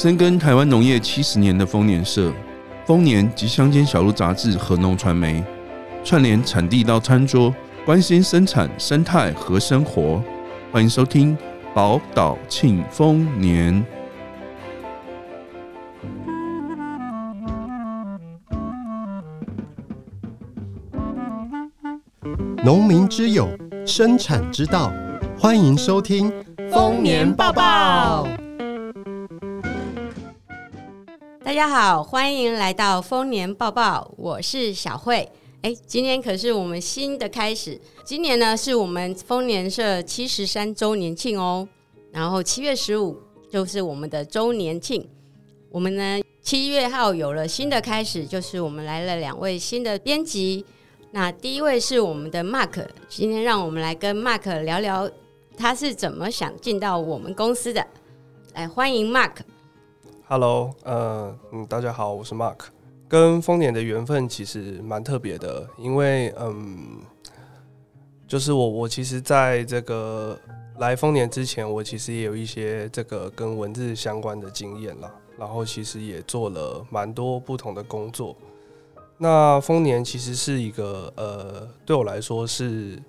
深耕台湾农业七十年的丰年社、丰年及乡间小路杂志和农传媒，串联产地到餐桌，关心生产生态和生活。欢迎收听宝岛庆丰年。农民之友，生产之道，欢迎收听丰年报报。大家好，欢迎来到丰年报报，我是小慧。哎，今天可是我们新的开始。今年呢，是我们丰年社七十三周年庆哦。然后七月十五就是我们的周年庆。我们呢，七月号有了新的开始，就是我们来了两位新的编辑。那第一位是我们的 Mark，今天让我们来跟 Mark 聊聊他是怎么想进到我们公司的。来，欢迎 Mark。Hello，呃，嗯，大家好，我是 Mark。跟丰年的缘分其实蛮特别的，因为嗯，就是我我其实在这个来丰年之前，我其实也有一些这个跟文字相关的经验啦，然后其实也做了蛮多不同的工作。那丰年其实是一个呃，对我来说是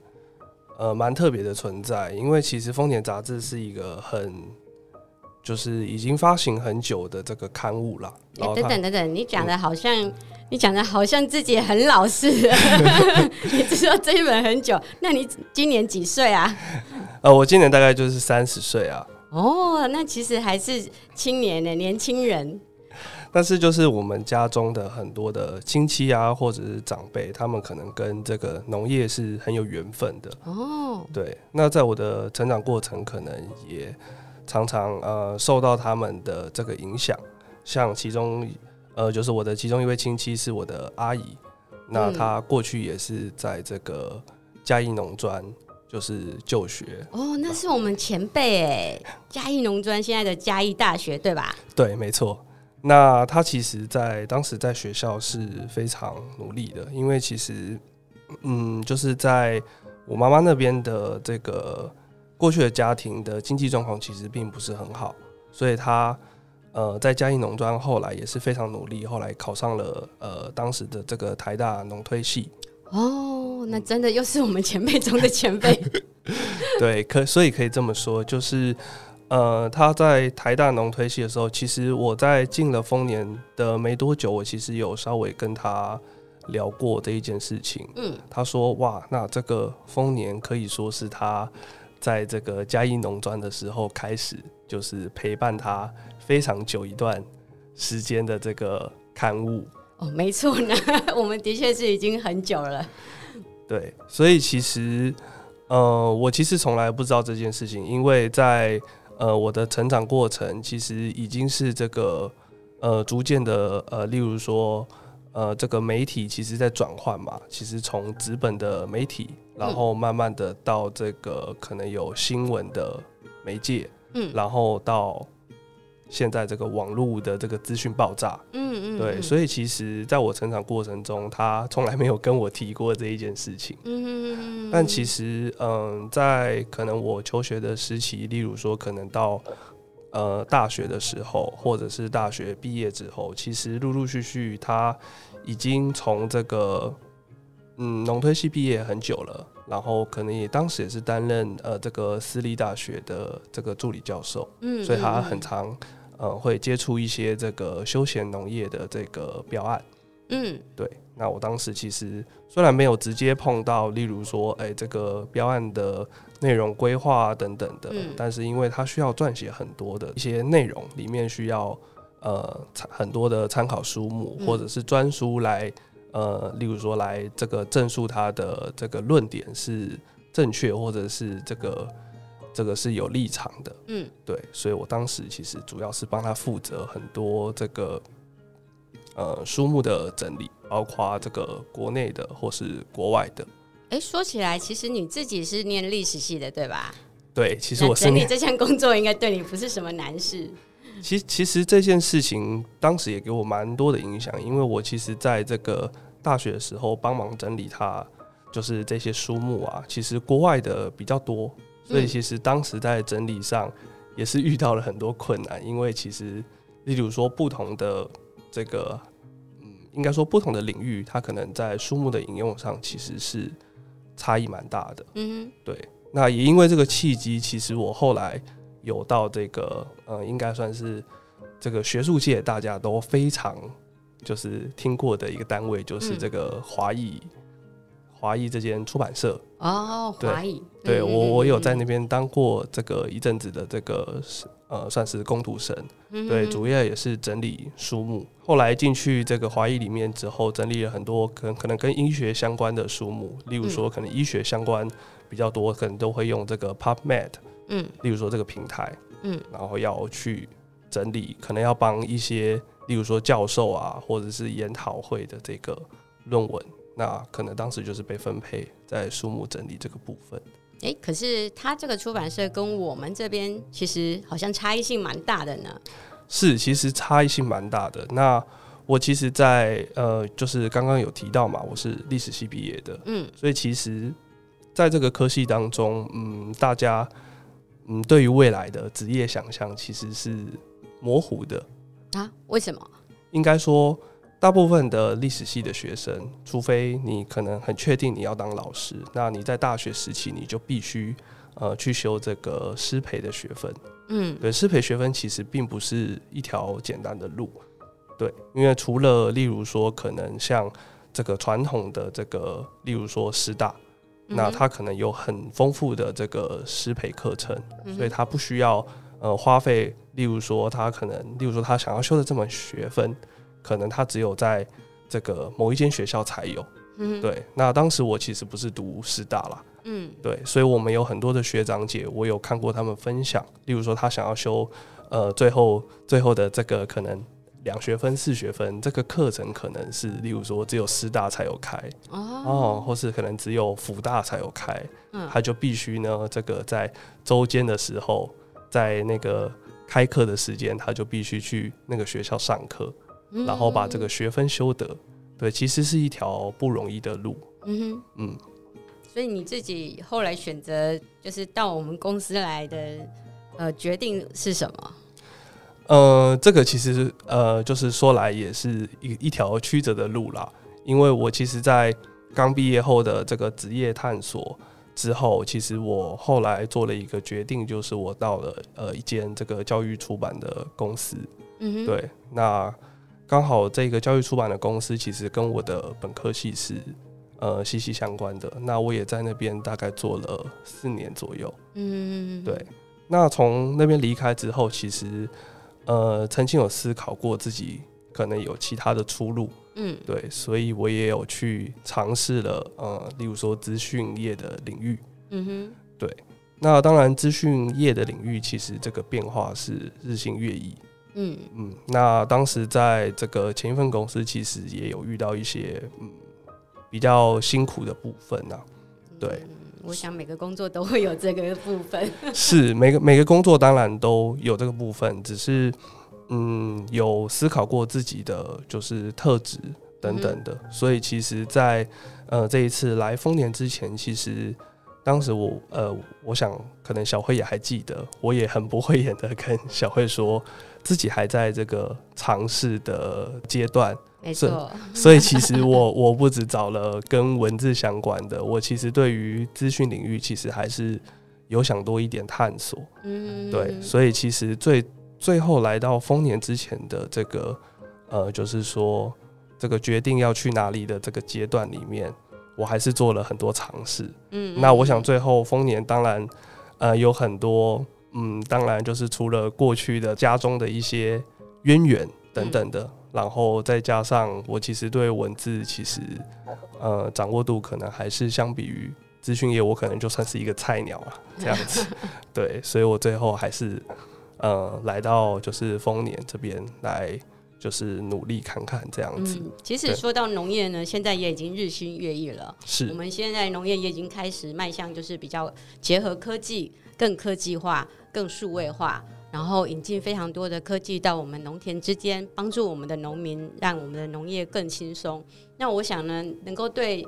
呃蛮特别的存在，因为其实丰年杂志是一个很。就是已经发行很久的这个刊物了。等等等等，你讲的好像、嗯、你讲的好像自己很老实。你知道这一本很久，那你今年几岁啊？呃，我今年大概就是三十岁啊。哦，那其实还是青年的年轻人。但是就是我们家中的很多的亲戚啊，或者是长辈，他们可能跟这个农业是很有缘分的。哦，对。那在我的成长过程，可能也。常常呃受到他们的这个影响，像其中呃就是我的其中一位亲戚是我的阿姨，那她过去也是在这个嘉义农专就是就学哦，那是我们前辈哎，嘉义农专现在的嘉义大学对吧？对，没错。那她其实在当时在学校是非常努力的，因为其实嗯就是在我妈妈那边的这个。过去的家庭的经济状况其实并不是很好，所以他呃在嘉义农专后来也是非常努力，后来考上了呃当时的这个台大农推系。哦，那真的又是我们前辈中的前辈。对，可所以可以这么说，就是呃他在台大农推系的时候，其实我在进了丰年的没多久，我其实有稍微跟他聊过这一件事情。嗯，他说哇，那这个丰年可以说是他。在这个嘉义农专的时候开始，就是陪伴他非常久一段时间的这个刊物。哦，没错呢，我们的确是已经很久了。对，所以其实，呃，我其实从来不知道这件事情，因为在呃我的成长过程，其实已经是这个呃逐渐的呃，例如说。呃，这个媒体其实在转换嘛，其实从纸本的媒体，然后慢慢的到这个可能有新闻的媒介，嗯，然后到现在这个网络的这个资讯爆炸，嗯嗯，对，所以其实在我成长过程中，他从来没有跟我提过这一件事情，嗯，但其实，嗯，在可能我求学的时期，例如说可能到。呃，大学的时候，或者是大学毕业之后，其实陆陆续续，他已经从这个嗯农推系毕业很久了，然后可能也当时也是担任呃这个私立大学的这个助理教授，嗯，所以他很常呃会接触一些这个休闲农业的这个标案，嗯，对。那我当时其实虽然没有直接碰到，例如说，哎，这个标案的。内容规划等等的，嗯，但是因为它需要撰写很多的一些内容，里面需要呃很多的参考书目或者是专书来呃，例如说来这个证述它的这个论点是正确，或者是这个这个是有立场的，嗯，对，所以我当时其实主要是帮他负责很多这个呃书目的整理，包括这个国内的或是国外的。哎，说起来，其实你自己是念历史系的，对吧？对，其实我是。整理这项工作应该对你不是什么难事。其实，其实这件事情当时也给我蛮多的影响，因为我其实在这个大学的时候帮忙整理它，就是这些书目啊，其实国外的比较多，所以其实当时在整理上也是遇到了很多困难，因为其实例如说不同的这个，嗯，应该说不同的领域，它可能在书目的引用上其实是差异蛮大的。嗯，对。那也因为这个契机，其实我后来有到这个，呃，应该算是这个学术界大家都非常就是听过的一个单位，就是这个华裔。华裔这间出版社哦，华裔，对，我我有在那边当过这个一阵子的这个呃，算是工读生，对，主页也是整理书目。后来进去这个华裔里面之后，整理了很多可能可能跟医学相关的书目，例如说可能医学相关比较多，可能都会用这个 PubMed，嗯，例如说这个平台，嗯，然后要去整理，可能要帮一些例如说教授啊，或者是研讨会的这个论文。那可能当时就是被分配在书目整理这个部分。哎、欸，可是他这个出版社跟我们这边其实好像差异性蛮大的呢。是，其实差异性蛮大的。那我其实在，在呃，就是刚刚有提到嘛，我是历史系毕业的，嗯，所以其实在这个科系当中，嗯，大家嗯对于未来的职业想象其实是模糊的啊？为什么？应该说。大部分的历史系的学生，除非你可能很确定你要当老师，那你在大学时期你就必须呃去修这个师培的学分。嗯，对，师培学分其实并不是一条简单的路。对，因为除了例如说可能像这个传统的这个，例如说师大，那他可能有很丰富的这个师培课程，所以他不需要呃花费，例如说他可能，例如说他想要修的这门学分。可能他只有在这个某一间学校才有，嗯，对。那当时我其实不是读师大啦，嗯，对，所以我们有很多的学长姐，我有看过他们分享，例如说他想要修，呃，最后最后的这个可能两学分、四学分，这个课程可能是例如说只有师大才有开，哦，哦，或是可能只有辅大才有开，嗯，他就必须呢，这个在周间的时候，在那个开课的时间，他就必须去那个学校上课。然后把这个学分修得，对，其实是一条不容易的路。嗯哼，嗯。所以你自己后来选择就是到我们公司来的，呃，决定是什么？呃，这个其实呃，就是说来也是一一条曲折的路啦。因为我其实，在刚毕业后的这个职业探索之后，其实我后来做了一个决定，就是我到了呃一间这个教育出版的公司。嗯哼，对，那。刚好这个教育出版的公司其实跟我的本科系是呃息息相关的。那我也在那边大概做了四年左右。嗯，对。那从那边离开之后，其实呃曾经有思考过自己可能有其他的出路。嗯，对。所以我也有去尝试了呃，例如说资讯业的领域。嗯哼，对。那当然，资讯业的领域其实这个变化是日新月异。嗯嗯，那当时在这个前一份公司，其实也有遇到一些嗯比较辛苦的部分呐、啊。对、嗯，我想每个工作都会有这个部分。是每个每个工作当然都有这个部分，只是嗯有思考过自己的就是特质等等的，嗯、所以其实在，在呃这一次来丰年之前，其实当时我呃我想可能小慧也还记得，我也很不会演的跟小慧说。自己还在这个尝试的阶段，没错。所以其实我我不止找了跟文字相关的，我其实对于资讯领域其实还是有想多一点探索。嗯，对。所以其实最最后来到丰年之前的这个呃，就是说这个决定要去哪里的这个阶段里面，我还是做了很多尝试。嗯，那我想最后丰年当然呃有很多。嗯，当然就是除了过去的家中的一些渊源等等的，嗯、然后再加上我其实对文字其实呃掌握度可能还是相比于资讯业，我可能就算是一个菜鸟啊，这样子。对，所以我最后还是呃来到就是丰年这边来，就是努力看看这样子。嗯、其实说到农业呢，现在也已经日新月异了。是，我们现在农业也已经开始迈向就是比较结合科技。更科技化、更数位化，然后引进非常多的科技到我们农田之间，帮助我们的农民，让我们的农业更轻松。那我想呢，能够对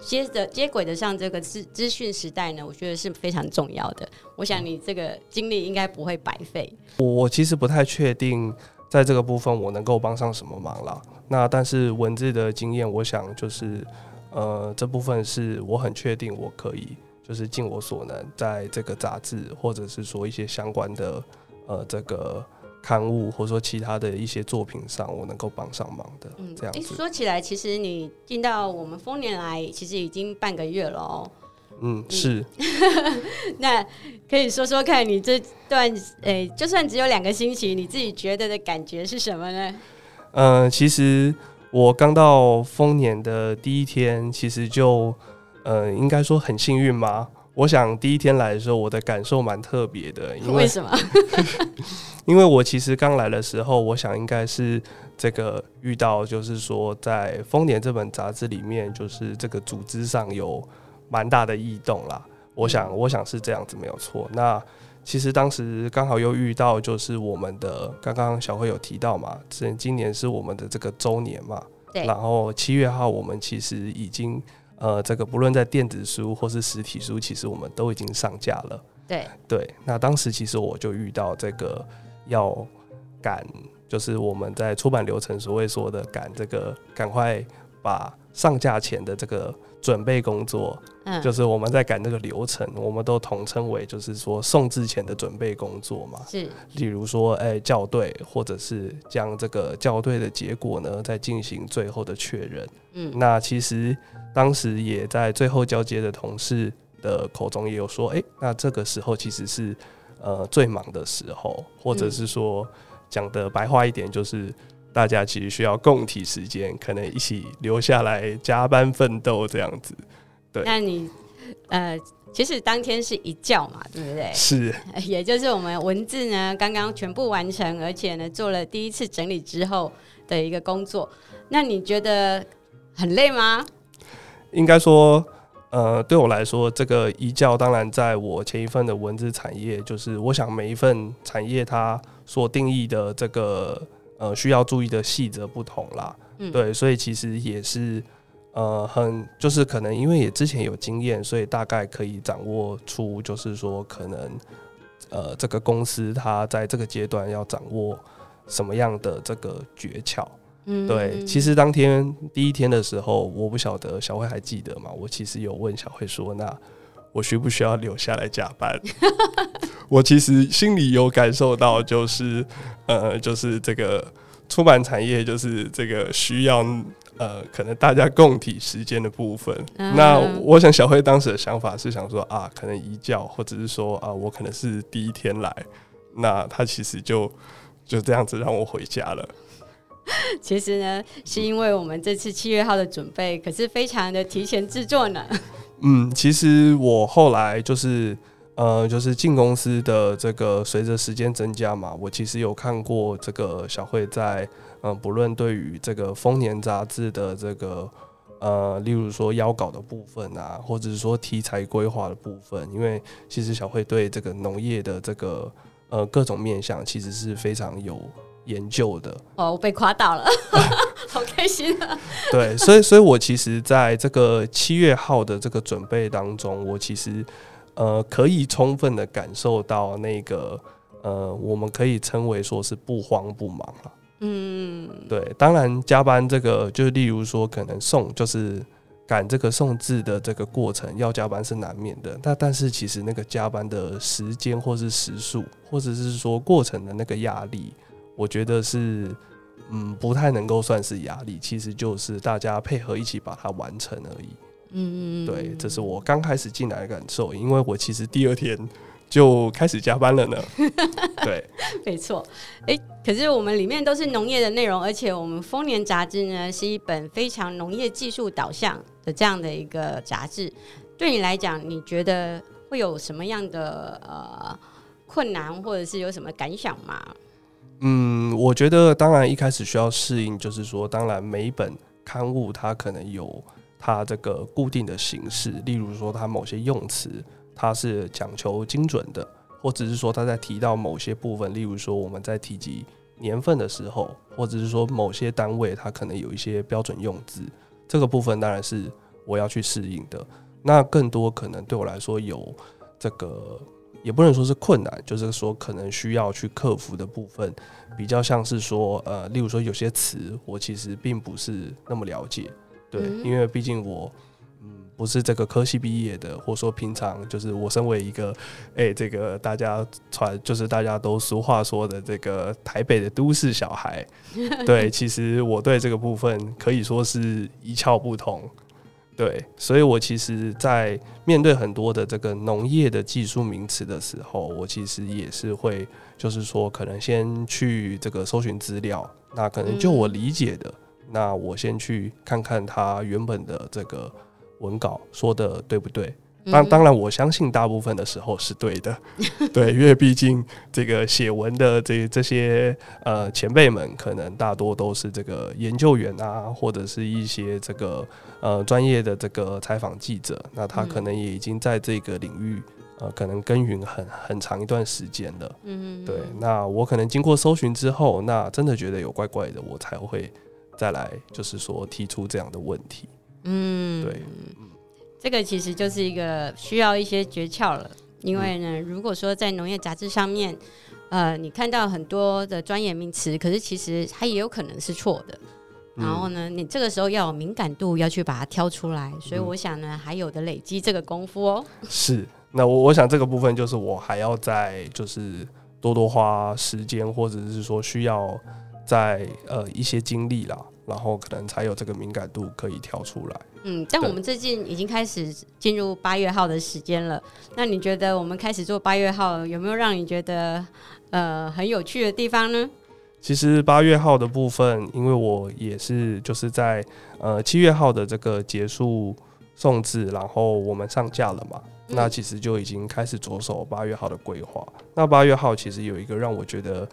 接着接轨的上这个资资讯时代呢，我觉得是非常重要的。我想你这个经历应该不会白费。我其实不太确定在这个部分我能够帮上什么忙啦。那但是文字的经验，我想就是呃这部分是我很确定我可以就是尽我所能，在这个杂志或者是说一些相关的呃这个。刊物或者说其他的一些作品上，我能够帮上忙的，嗯，这样子。欸，说起来，其实你进到我们丰年来，其实已经半个月了哦。嗯，是。那可以说说看你这段，诶、欸，就算只有两个星期，你自己觉得的感觉是什么呢？嗯、呃，其实我刚到丰年的第一天，其实就，呃，应该说很幸运吗？我想第一天来的时候，我的感受蛮特别的，因为，为什么？因为我其实刚来的时候，我想应该是这个遇到，就是说在《丰年》这本杂志里面，就是这个组织上有蛮大的异动啦。我想，我想是这样子没有错。那其实当时刚好又遇到，就是我们的刚刚小慧有提到嘛，今今年是我们的这个周年嘛，对。然后七月号我们其实已经。呃，这个不论在电子书或是实体书，其实我们都已经上架了。对对，那当时其实我就遇到这个要赶，就是我们在出版流程所谓说的赶这个，赶快把上架前的这个准备工作，嗯，就是我们在赶这个流程，我们都统称为就是说送之前的准备工作嘛。是，例如说，哎、欸，校对，或者是将这个校对的结果呢，再进行最后的确认。嗯，那其实。当时也在最后交接的同事的口中也有说，哎、欸，那这个时候其实是呃最忙的时候，或者是说讲的白话一点，就是大家其实需要共体时间，可能一起留下来加班奋斗这样子。对，那你呃，其实当天是一觉嘛，对不对？是，也就是我们文字呢刚刚全部完成，而且呢做了第一次整理之后的一个工作。那你觉得很累吗？应该说，呃，对我来说，这个一教当然在我前一份的文字产业，就是我想每一份产业它所定义的这个呃需要注意的细则不同啦，嗯，对，所以其实也是呃很就是可能因为也之前有经验，所以大概可以掌握出就是说可能呃这个公司它在这个阶段要掌握什么样的这个诀窍。对，其实当天第一天的时候，我不晓得小慧还记得吗？我其实有问小慧说：“那我需不需要留下来加班？” 我其实心里有感受到，就是呃，就是这个出版产业，就是这个需要呃，可能大家共体时间的部分。嗯。那我想小辉当时的想法是想说啊，可能一觉，或者是说啊，我可能是第一天来，那他其实就就这样子让我回家了。其实呢，是因为我们这次七月号的准备可是非常的提前制作呢。嗯，其实我后来就是呃，就是进公司的这个随着时间增加嘛，我其实有看过这个小慧在嗯、呃，不论对于这个丰年杂志的这个呃，例如说邀稿的部分啊，或者是说题材规划的部分，因为其实小慧对这个农业的这个呃各种面向其实是非常有。研究的哦，我被夸到了，好开心啊！对，所以，所以我其实在这个七月号的这个准备当中，我其实呃可以充分的感受到那个呃，我们可以称为说是不慌不忙了。嗯，对，当然加班这个，就例如说可能送就是赶这个送字的这个过程要加班是难免的，那但是其实那个加班的时间或是时数，或者是说过程的那个压力。我觉得是，嗯，不太能够算是压力，其实就是大家配合一起把它完成而已。嗯，对，这是我刚开始进来的感受，因为我其实第二天就开始加班了呢。对，没错。哎，可是我们里面都是农业的内容，而且我们丰年杂志呢是一本非常农业技术导向的这样的一个杂志。对你来讲，你觉得会有什么样的呃困难，或者是有什么感想吗？嗯，我觉得当然一开始需要适应，就是说，当然每一本刊物它可能有它这个固定的形式，例如说它某些用词它是讲求精准的，或者是说它在提到某些部分，例如说我们在提及年份的时候，或者是说某些单位它可能有一些标准用字，这个部分当然是我要去适应的。那更多可能对我来说有这个。也不能说是困难，就是说可能需要去克服的部分，比较像是说，呃，例如说有些词我其实并不是那么了解，对，嗯、因为毕竟我。不是这个科系毕业的，或者说平常就是我身为一个，哎、欸，这个大家传就是大家都俗话说的这个台北的都市小孩，对，其实我对这个部分可以说是一窍不通，对，所以我其实，在面对很多的这个农业的技术名词的时候，我其实也是会，就是说可能先去这个搜寻资料，那可能就我理解的，嗯、那我先去看看他原本的这个。文稿说的对不对？当当然，我相信大部分的时候是对的，对，因为毕竟这个写文的这这些呃前辈们，可能大多都是这个研究员啊，或者是一些这个呃专业的这个采访记者，那他可能也已经在这个领域呃可能耕耘很很长一段时间了。嗯，对。那我可能经过搜寻之后，那真的觉得有怪怪的，我才会再来就是说提出这样的问题。嗯，对，这个其实就是一个需要一些诀窍了。因为呢，如果说在农业杂志上面，呃，你看到很多的专业名词，可是其实它也有可能是错的。然后呢，你这个时候要有敏感度，要去把它挑出来。所以我想呢，还有的累积这个功夫哦。是，那我我想这个部分就是我还要再就是多多花时间，或者是说需要在呃一些经历啦。然后可能才有这个敏感度可以跳出来。嗯，但我们最近已经开始进入八月号的时间了。那你觉得我们开始做八月号，有没有让你觉得呃很有趣的地方呢？其实八月号的部分，因为我也是就是在呃七月号的这个结束送制，然后我们上架了嘛。嗯、那其实就已经开始着手八月号的规划。那八月号其实有一个让我觉得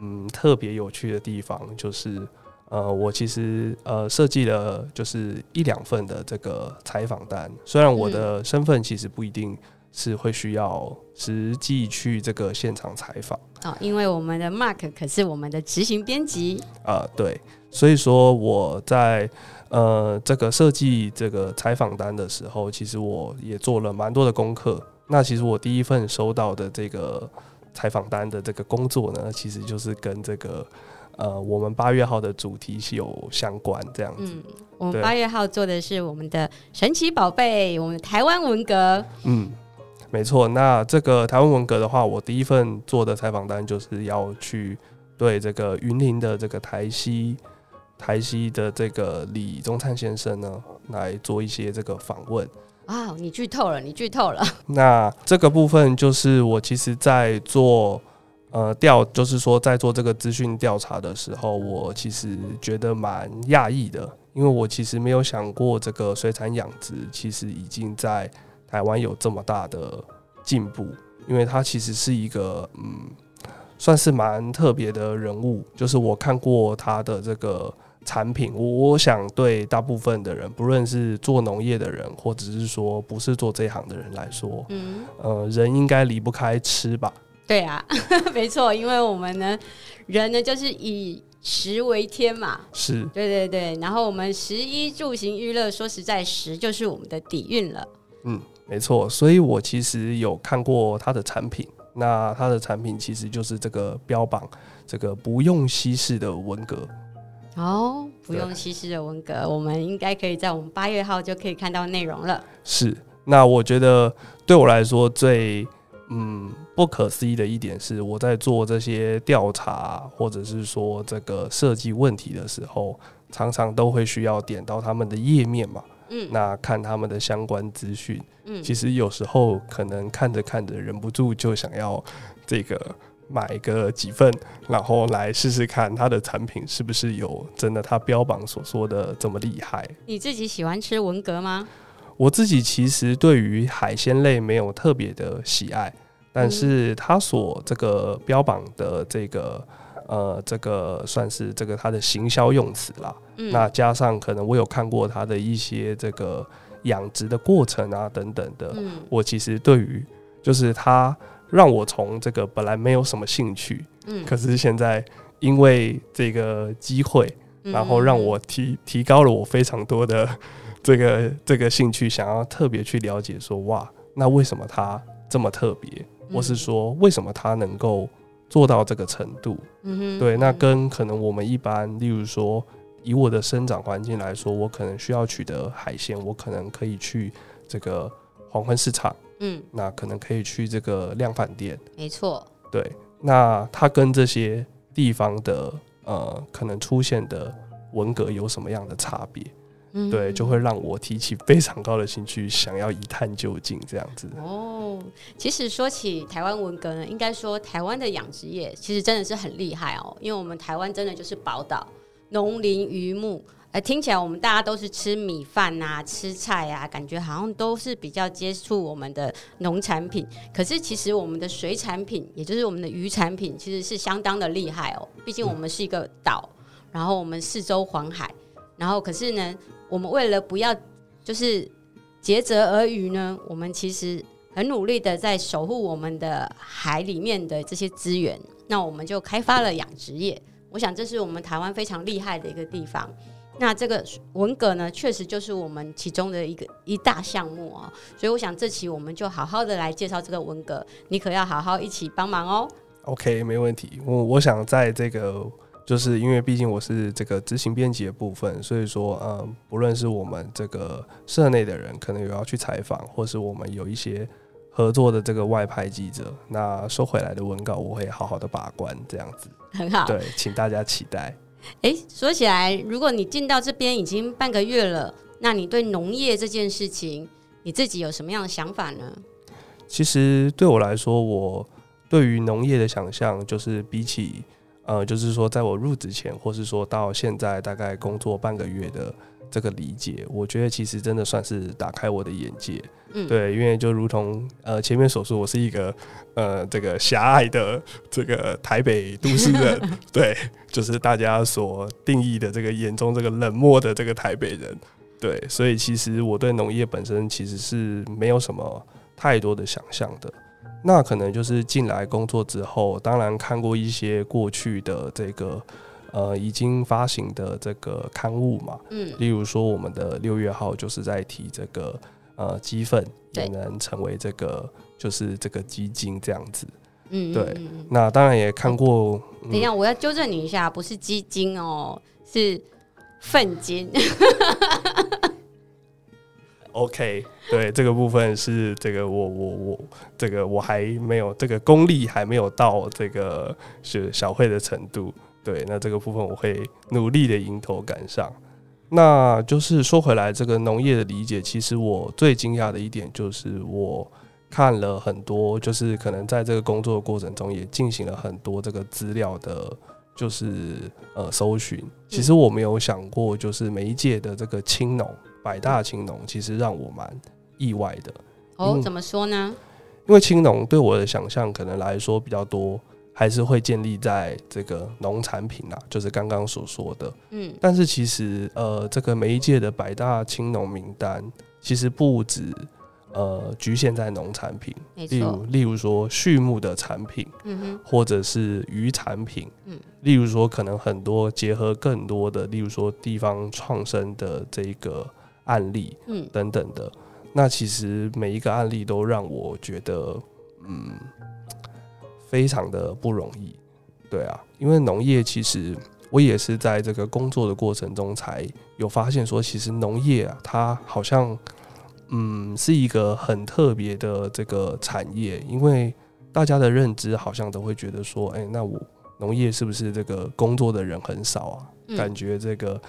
嗯特别有趣的地方，就是。呃，我其实呃设计了就是一两份的这个采访单，虽然我的身份其实不一定是会需要实际去这个现场采访哦，因为我们的 Mark 可是我们的执行编辑啊，对，所以说我在呃这个设计这个采访单的时候，其实我也做了蛮多的功课。那其实我第一份收到的这个采访单的这个工作呢，其实就是跟这个。呃，我们八月号的主题是有相关这样子。嗯，我们八月号做的是我们的神奇宝贝，我们台湾文革。嗯，没错。那这个台湾文革的话，我第一份做的采访单就是要去对这个云林的这个台西台西的这个李宗灿先生呢，来做一些这个访问。啊，你剧透了，你剧透了。那这个部分就是我其实在做。呃，调就是说，在做这个资讯调查的时候，我其实觉得蛮讶异的，因为我其实没有想过这个水产养殖其实已经在台湾有这么大的进步，因为他其实是一个嗯，算是蛮特别的人物。就是我看过他的这个产品，我我想对大部分的人，不论是做农业的人，或者是说不是做这一行的人来说，嗯，呃，人应该离不开吃吧。对啊，没错，因为我们呢，人呢就是以食为天嘛，是对对对，然后我们食衣住行娱乐，说实在，食就是我们的底蕴了。嗯，没错，所以我其实有看过他的产品，那他的产品其实就是这个标榜这个不用稀释的文革。哦，不用稀释的文革，我们应该可以在我们八月号就可以看到内容了。是，那我觉得对我来说最。嗯，不可思议的一点是，我在做这些调查或者是说这个设计问题的时候，常常都会需要点到他们的页面嘛。嗯，那看他们的相关资讯。嗯，其实有时候可能看着看着，忍不住就想要这个买个几份，然后来试试看他的产品是不是有真的他标榜所说的这么厉害。你自己喜欢吃文蛤吗？我自己其实对于海鲜类没有特别的喜爱，但是他所这个标榜的这个呃，这个算是这个它的行销用词啦。嗯、那加上可能我有看过它的一些这个养殖的过程啊等等的，嗯、我其实对于就是他让我从这个本来没有什么兴趣，嗯，可是现在因为这个机会，然后让我提提高了我非常多的。这个这个兴趣，想要特别去了解，说哇，那为什么它这么特别？或是说为什么它能够做到这个程度？嗯哼，对，那跟可能我们一般，例如说以我的生长环境来说，我可能需要取得海鲜，我可能可以去这个黄昏市场，嗯，那可能可以去这个量贩店，没错，对，那它跟这些地方的呃可能出现的文革有什么样的差别？嗯，对，就会让我提起非常高的兴趣，想要一探究竟这样子。哦，其实说起台湾文革呢，应该说台湾的养殖业其实真的是很厉害哦，因为我们台湾真的就是宝岛，农林渔牧，听起来我们大家都是吃米饭啊，吃菜啊，感觉好像都是比较接触我们的农产品。可是其实我们的水产品，也就是我们的鱼产品，其实是相当的厉害哦。毕竟我们是一个岛，然后我们四周环海，然后可是呢。我们为了不要就是竭泽而渔呢，我们其实很努力的在守护我们的海里面的这些资源。那我们就开发了养殖业，我想这是我们台湾非常厉害的一个地方。那这个文革呢，确实就是我们其中的一个一大项目啊。所以我想这期我们就好好的来介绍这个文革，你可要好好一起帮忙哦。OK，没问题。我我想在这个。就是因为毕竟我是这个执行编辑的部分，所以说，呃，不论是我们这个社内的人，可能有要去采访，或是我们有一些合作的这个外派记者，那收回来的文稿，我会好好的把关，这样子。很好。对，请大家期待。哎，说起来，如果你进到这边已经半个月了，那你对农业这件事情，你自己有什么样的想法呢？其实对我来说，我对于农业的想象，就是比起。呃，就是说，在我入职前，或是说到现在大概工作半个月的这个理解，我觉得其实真的算是打开我的眼界。嗯，对，因为就如同呃前面所说，我是一个呃这个狭隘的这个台北都市人，对，就是大家所定义的这个眼中这个冷漠的这个台北人，对，所以其实我对农业本身其实是没有什么太多的想象的。那可能就是进来工作之后，当然看过一些过去的这个呃已经发行的这个刊物嘛，嗯，例如说我们的六月号就是在提这个呃鸡粪也能成为这个就是这个基金这样子，嗯，对。那当然也看过，等一下我要纠正你一下，不是基金哦，是粪金。OK，对这个部分是这个我我我这个我还没有这个功力还没有到这个是小慧的程度，对，那这个部分我会努力的迎头赶上。那就是说回来，这个农业的理解，其实我最惊讶的一点就是我看了很多，就是可能在这个工作的过程中也进行了很多这个资料的，就是呃搜寻。其实我没有想过，就是每一届的这个青农。百大青农其实让我蛮意外的哦，怎么说呢？因为青农对我的想象可能来说比较多，还是会建立在这个农产品啊，就是刚刚所说的。嗯，但是其实呃，这个每一届的百大青农名单其实不止呃局限在农产品，例如例如说畜牧的产品，嗯哼，或者是渔产品，嗯，例如说可能很多结合更多的，例如说地方创生的这个。案例，嗯，等等的，那其实每一个案例都让我觉得，嗯，非常的不容易，对啊，因为农业其实我也是在这个工作的过程中才有发现说，其实农业啊，它好像，嗯，是一个很特别的这个产业，因为大家的认知好像都会觉得说，哎，那我农业是不是这个工作的人很少啊？感觉这个。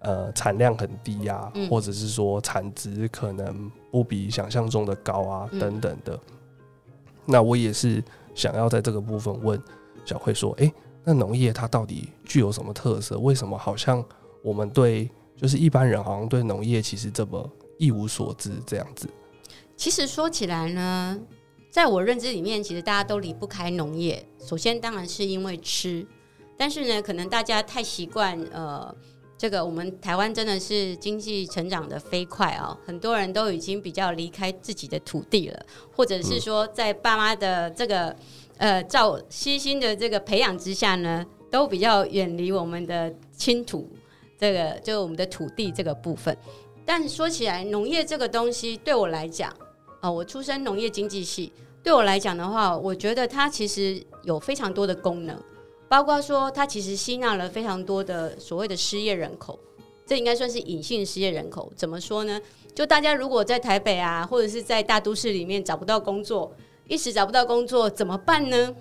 呃，产量很低呀、啊，嗯、或者是说产值可能不比想象中的高啊，嗯、等等的。那我也是想要在这个部分问小慧说，诶、那农业它到底具有什么特色？为什么好像我们对就是一般人好像对农业其实这么一无所知这样子？其实说起来呢，在我认知里面，其实大家都离不开农业。首先当然是因为吃，但是呢，可能大家太习惯呃。这个我们台湾真的是经济成长的飞快啊，很多人都已经比较离开自己的土地了，或者是说在爸妈的这个呃照悉心的这个培养之下呢，都比较远离我们的亲土，这个就是我们的土地这个部分。但说起来，农业这个东西对我来讲，哦，我出身农业经济系，对我来讲的话，我觉得它其实有非常多的功能，包括说它其实吸纳了非常多的所谓的失业人口，这应该算是隐性失业人口。怎么说呢？就大家如果在台北啊，或者是在大都市里面找不到工作，一时找不到工作怎么办呢？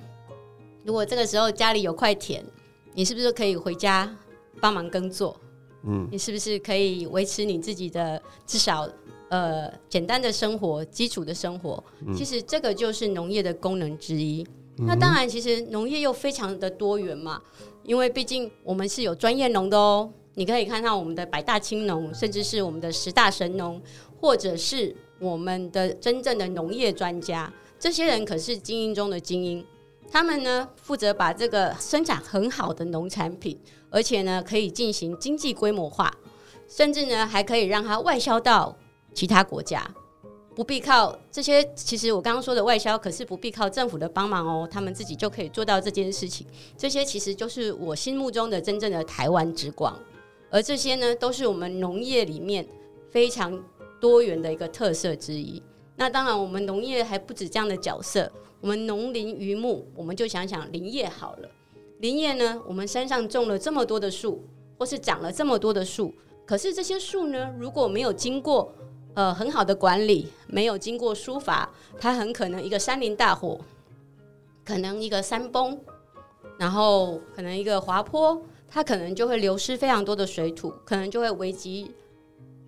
如果这个时候家里有块田，你是不是可以回家帮忙耕作？嗯，你是不是可以维持你自己的至少呃简单的生活、基础的生活？嗯、其实这个就是农业的功能之一。那当然，其实农业又非常的多元嘛，因为毕竟我们是有专业农的哦。你可以看到我们的百大青农，甚至是我们的十大神农，或者是我们的真正的农业专家，这些人可是精英中的精英。他们呢，负责把这个生产很好的农产品，而且呢可以进行经济规模化，甚至呢还可以让它外销到其他国家，不必靠这些。其实我刚刚说的外销，可是不必靠政府的帮忙哦，他们自己就可以做到这件事情。这些其实就是我心目中的真正的台湾之光。而这些呢，都是我们农业里面非常多元的一个特色之一。那当然，我们农业还不止这样的角色。我们农林渔牧，我们就想想林业好了。林业呢，我们山上种了这么多的树，或是长了这么多的树，可是这些树呢，如果没有经过呃很好的管理，没有经过疏伐，它很可能一个山林大火，可能一个山崩，然后可能一个滑坡。它可能就会流失非常多的水土，可能就会危及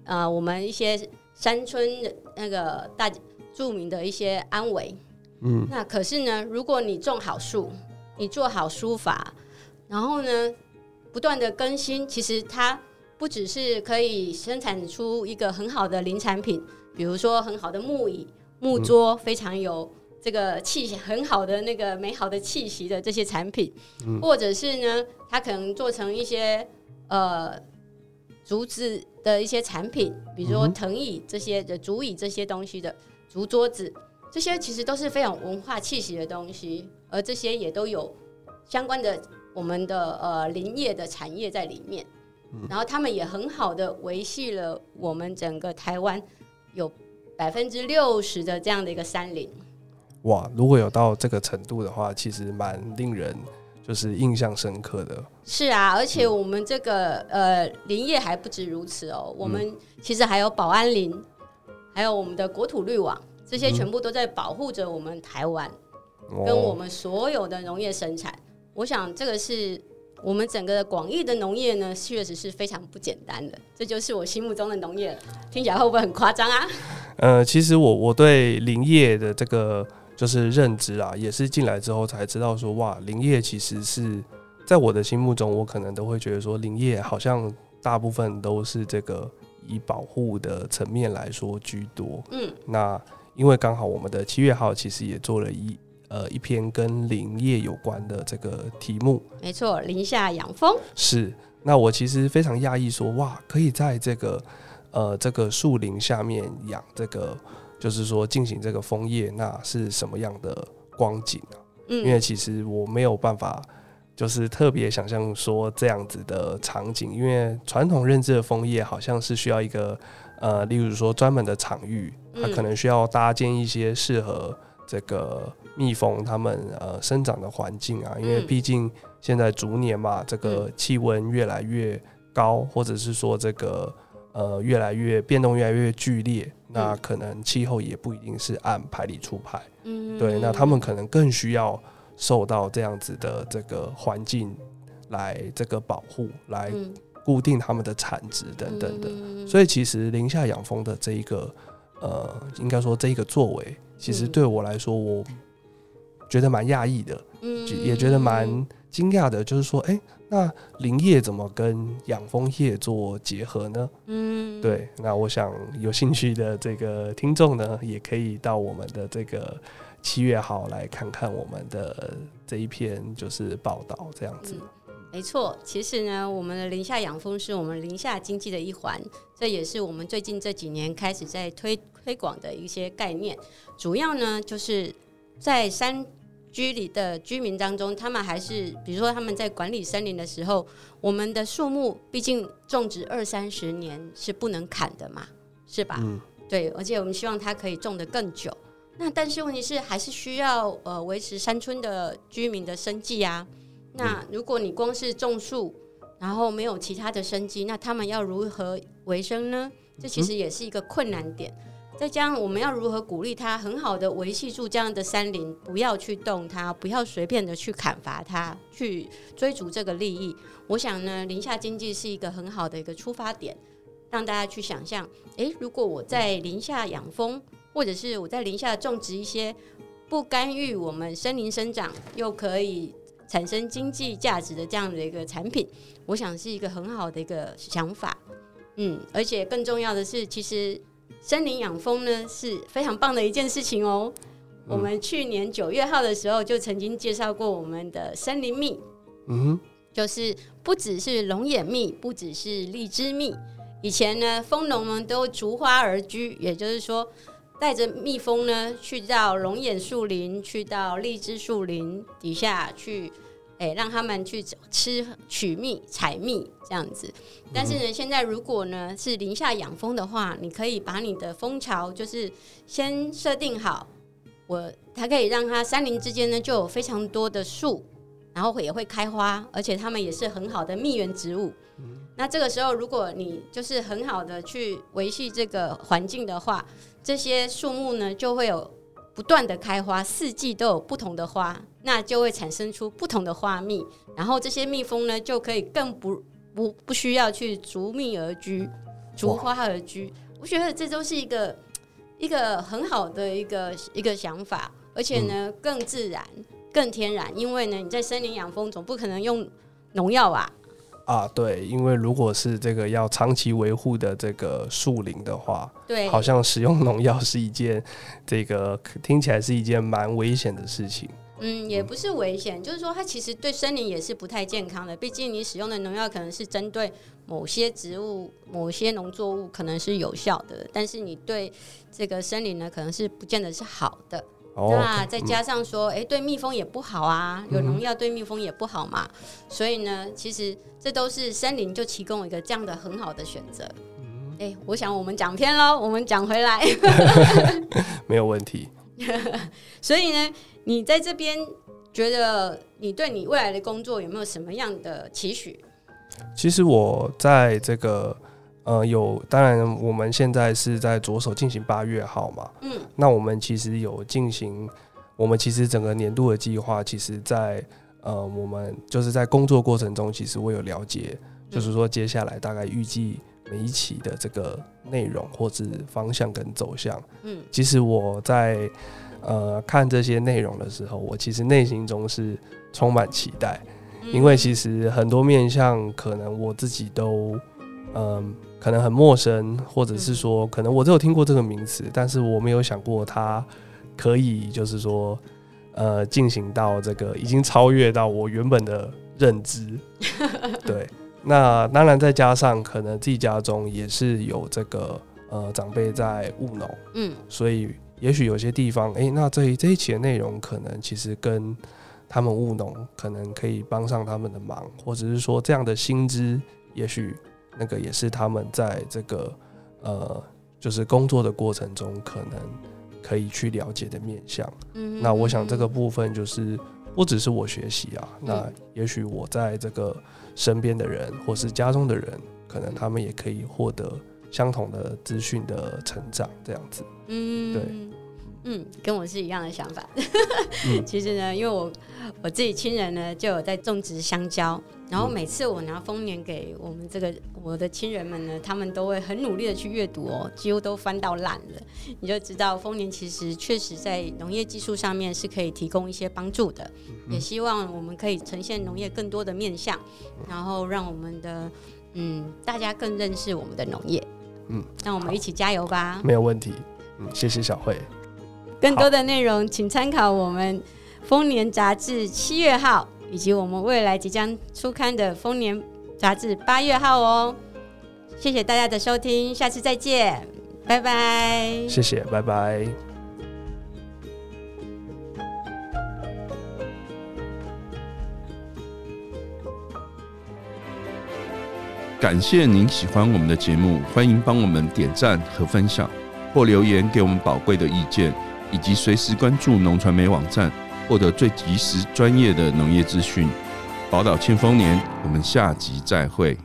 呃我们一些山村那个大著名的一些安危。嗯，那可是呢，如果你种好树，你做好书法，然后呢不断的更新，其实它不只是可以生产出一个很好的林产品，比如说很好的木椅、木桌，非常有。这个气息很好的那个美好的气息的这些产品，嗯、或者是呢，它可能做成一些呃竹子的一些产品，比如说藤椅这些的竹椅这些东西的竹桌子，这些其实都是非常文化气息的东西，而这些也都有相关的我们的呃林业的产业在里面，嗯、然后他们也很好的维系了我们整个台湾有百分之六十的这样的一个山林。哇，如果有到这个程度的话，其实蛮令人就是印象深刻的。是啊，而且我们这个、嗯、呃林业还不止如此哦，我们其实还有保安林，还有我们的国土绿网，这些全部都在保护着我们台湾、嗯、跟我们所有的农业生产。哦、我想这个是我们整个广义的农业呢，确实是非常不简单的。这就是我心目中的农业，听起来会不会很夸张啊？呃，其实我我对林业的这个。就是认知啊，也是进来之后才知道说，哇，林业其实是在我的心目中，我可能都会觉得说，林业好像大部分都是这个以保护的层面来说居多。嗯，那因为刚好我们的七月号其实也做了一呃一篇跟林业有关的这个题目。没错，林下养蜂是。那我其实非常讶异说，哇，可以在这个呃这个树林下面养这个。就是说进行这个枫叶，那是什么样的光景啊？嗯，因为其实我没有办法，就是特别想象说这样子的场景，因为传统认知的枫叶好像是需要一个呃，例如说专门的场域，它可能需要搭建一些适合这个蜜蜂它们呃生长的环境啊，因为毕竟现在逐年嘛，这个气温越来越高，或者是说这个。呃，越来越变动，越来越剧烈，那可能气候也不一定是按排理出牌。嗯，对，那他们可能更需要受到这样子的这个环境来这个保护，来固定他们的产值等等的。嗯，所以，其实林下养蜂的这一个呃，应该说这一个作为，其实对我来说，我觉得蛮讶异的，嗯，也觉得蛮惊讶的，就是说，哎、欸。那林业怎么跟养蜂业做结合呢？嗯，对，那我想有兴趣的这个听众呢，也可以到我们的这个七月号来看看我们的这一篇就是报道这样子。嗯，没错，其实呢，我们的林下养蜂是我们林下经济的一环，这也是我们最近这几年开始在推推广的一些概念。主要呢，就是在山。居里的居民当中，他们还是比如说他们在管理森林的时候，我们的树木毕竟种植二三十年是不能砍的嘛，是吧？嗯，对，而且我们希望它可以种得更久。那但是问题是，还是需要呃维持山村的居民的生计啊。那如果你光是种树，然后没有其他的生机，那他们要如何维生呢？这其实也是一个困难点。再加上我们要如何鼓励他很好的维系住这样的山林，不要去动它，不要随便的去砍伐它，去追逐这个利益。我想呢，林下经济是一个很好的一个出发点，让大家去想象：诶，如果我在林下养蜂，或者是我在林下种植一些不干预我们森林生长，又可以。产生经济价值的这样的一个产品，我想是一个很好的一个想法，嗯，而且更重要的是，其实森林养蜂呢是非常棒的一件事情哦。我们去年九月号的时候就曾经介绍过我们的森林蜜，嗯，就是不只是龙眼蜜，不只是荔枝蜜，以前呢蜂农们都逐花而居，也就是说。带着蜜蜂呢，去到龙眼树林，去到荔枝树林底下去，哎、让他们去吃取蜜、采蜜这样子。但是呢，现在如果呢是林下养蜂的话，你可以把你的蜂巢就是先设定好，我它可以让它山林之间呢就有非常多的树，然后也会开花，而且它们也是很好的蜜源植物。那这个时候，如果你就是很好的去维系这个环境的话，这些树木呢，就会有不断的开花，四季都有不同的花，那就会产生出不同的花蜜，然后这些蜜蜂呢，就可以更不不不需要去逐蜜而居，逐花而居。我觉得这都是一个一个很好的一个一个想法，而且呢，更自然、更天然。因为呢，你在森林养蜂，总不可能用农药吧？啊，对，因为如果是这个要长期维护的这个树林的话，对，好像使用农药是一件这个听起来是一件蛮危险的事情。嗯，也不是危险，嗯，就是说它其实对森林也是不太健康的。毕竟你使用的农药可能是针对某些植物、某些农作物可能是有效的，但是你对这个森林呢，可能是不见得是好的。那再加上说，哎、嗯欸，对蜜蜂也不好啊，有农药对蜜蜂也不好嘛，嗯、所以呢，其实这都是森林就提供一个这样的很好的选择。哎、欸，我想我们讲偏喽，我们讲回来，没有问题。所以呢，你在这边觉得你对你未来的工作有没有什么样的期许？其实我在这个。呃，有，当然我们现在是在着手进行八月号嘛，嗯，那我们其实有进行，我们其实整个年度的计划，其实在呃，我们就是在工作过程中，其实我有了解，就是说接下来大概预计每一期的这个内容或是方向跟走向，嗯，其实我在呃看这些内容的时候，我其实内心中是充满期待，因为其实很多面向可能我自己都嗯。呃可能很陌生，或者是说，可能我只有听过这个名词，但是我没有想过它可以，就是说，呃，进行到这个已经超越到我原本的认知。对，那当然再加上可能自己家中也是有这个呃长辈在务农，嗯，所以也许有些地方，哎、欸，那这这一期的内容可能其实跟他们务农可能可以帮上他们的忙，或者是说这样的薪资，也许。那个也是他们在这个呃，就是工作的过程中可能可以去了解的面向。嗯，那我想这个部分就是不只是我学习啊，嗯、那也许我在这个身边的人或是家中的人，可能他们也可以获得相同的资讯的成长，这样子。嗯，对，嗯，跟我是一样的想法。其实呢，因为我我自己亲人呢就有在种植香蕉。然后每次我拿丰年给我们这个我的亲人们呢，他们都会很努力的去阅读哦，几乎都翻到烂了。你就知道丰年其实确实在农业技术上面是可以提供一些帮助的。也希望我们可以呈现农业更多的面向，然后让我们的嗯大家更认识我们的农业。嗯，让我们一起加油吧。没有问题。嗯，谢谢小慧。更多的内容请参考我们丰年杂志七月号。以及我们未来即将出刊的《丰年》杂志八月号哦，谢谢大家的收听，下次再见，拜拜。谢谢，拜拜。感谢您喜欢我们的节目，欢迎帮我们点赞和分享，或留言给我们宝贵的意见。以及随时关注农传媒网站，获得最及时专业的农业资讯。宝岛庆丰年，我们下集再会。